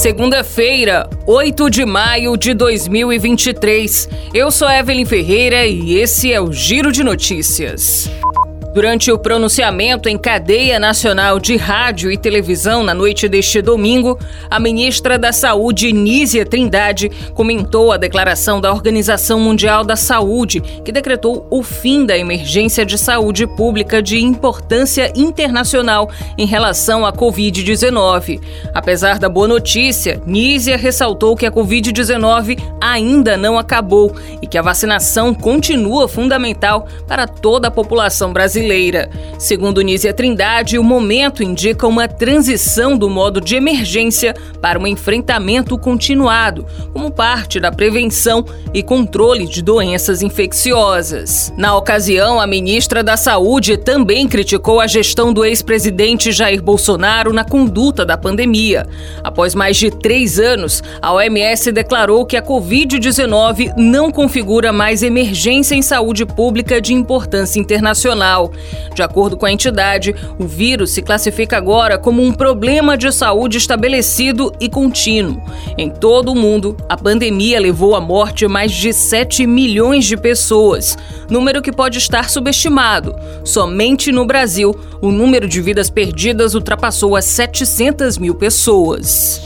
Segunda-feira, 8 de maio de 2023. Eu sou Evelyn Ferreira e esse é o Giro de Notícias. Durante o pronunciamento em cadeia nacional de rádio e televisão na noite deste domingo, a ministra da Saúde, Nízia Trindade, comentou a declaração da Organização Mundial da Saúde, que decretou o fim da emergência de saúde pública de importância internacional em relação à Covid-19. Apesar da boa notícia, Nízia ressaltou que a Covid-19 ainda não acabou e que a vacinação continua fundamental para toda a população brasileira brasileira. Segundo Nízia Trindade, o momento indica uma transição do modo de emergência para um enfrentamento continuado, como parte da prevenção e controle de doenças infecciosas. Na ocasião, a ministra da Saúde também criticou a gestão do ex-presidente Jair Bolsonaro na conduta da pandemia. Após mais de três anos, a OMS declarou que a Covid-19 não configura mais emergência em saúde pública de importância internacional. De acordo com a entidade, o vírus se classifica agora como um problema de saúde estabelecido e contínuo. Em todo o mundo, a pandemia levou à morte mais de 7 milhões de pessoas, número que pode estar subestimado. Somente no Brasil, o número de vidas perdidas ultrapassou as 700 mil pessoas.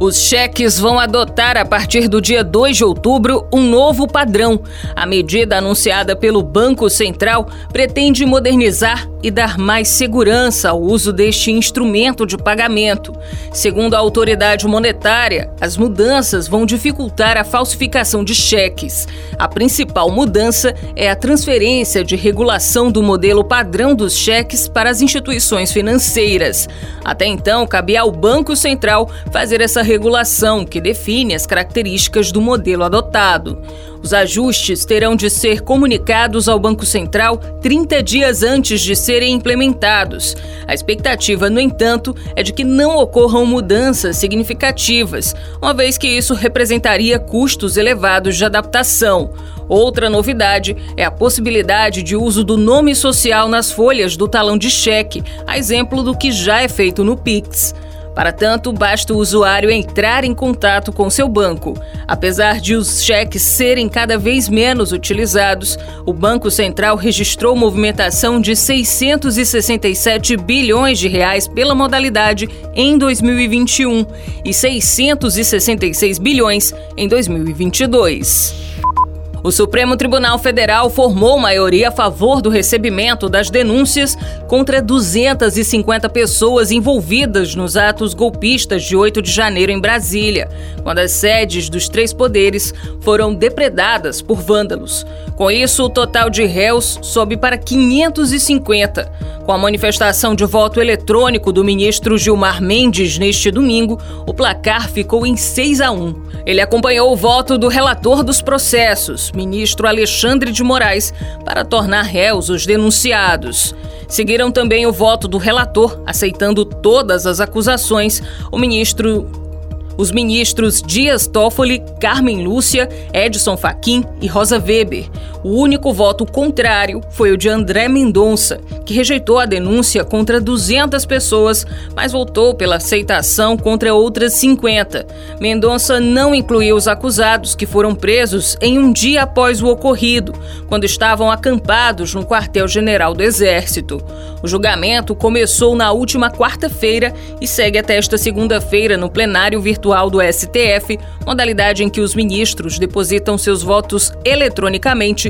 Os cheques vão adotar a partir do dia 2 de outubro um novo padrão. A medida anunciada pelo Banco Central pretende modernizar e dar mais segurança ao uso deste instrumento de pagamento. Segundo a autoridade monetária, as mudanças vão dificultar a falsificação de cheques. A principal mudança é a transferência de regulação do modelo padrão dos cheques para as instituições financeiras. Até então, cabia ao Banco Central fazer essa regulação que define as características do modelo adotado. Os ajustes terão de ser comunicados ao Banco Central 30 dias antes de serem implementados. A expectativa, no entanto, é de que não ocorram mudanças significativas, uma vez que isso representaria custos elevados de adaptação. Outra novidade é a possibilidade de uso do nome social nas folhas do talão de cheque, a exemplo do que já é feito no Pix. Para tanto, basta o usuário entrar em contato com seu banco. Apesar de os cheques serem cada vez menos utilizados, o Banco Central registrou movimentação de 667 bilhões de reais pela modalidade em 2021 e 666 bilhões em 2022. O Supremo Tribunal Federal formou maioria a favor do recebimento das denúncias contra 250 pessoas envolvidas nos atos golpistas de 8 de janeiro em Brasília, quando as sedes dos três poderes foram depredadas por vândalos. Com isso, o total de réus sobe para 550. Com a manifestação de voto eletrônico do ministro Gilmar Mendes neste domingo, o placar ficou em 6 a 1. Ele acompanhou o voto do relator dos processos, ministro Alexandre de Moraes, para tornar réus os denunciados. Seguiram também o voto do relator, aceitando todas as acusações, o ministro os ministros Dias Toffoli, Carmen Lúcia, Edson Fachin e Rosa Weber. O único voto contrário foi o de André Mendonça, que rejeitou a denúncia contra 200 pessoas, mas votou pela aceitação contra outras 50. Mendonça não incluiu os acusados que foram presos em um dia após o ocorrido, quando estavam acampados no quartel-general do Exército. O julgamento começou na última quarta-feira e segue até esta segunda-feira no plenário virtual do STF, modalidade em que os ministros depositam seus votos eletronicamente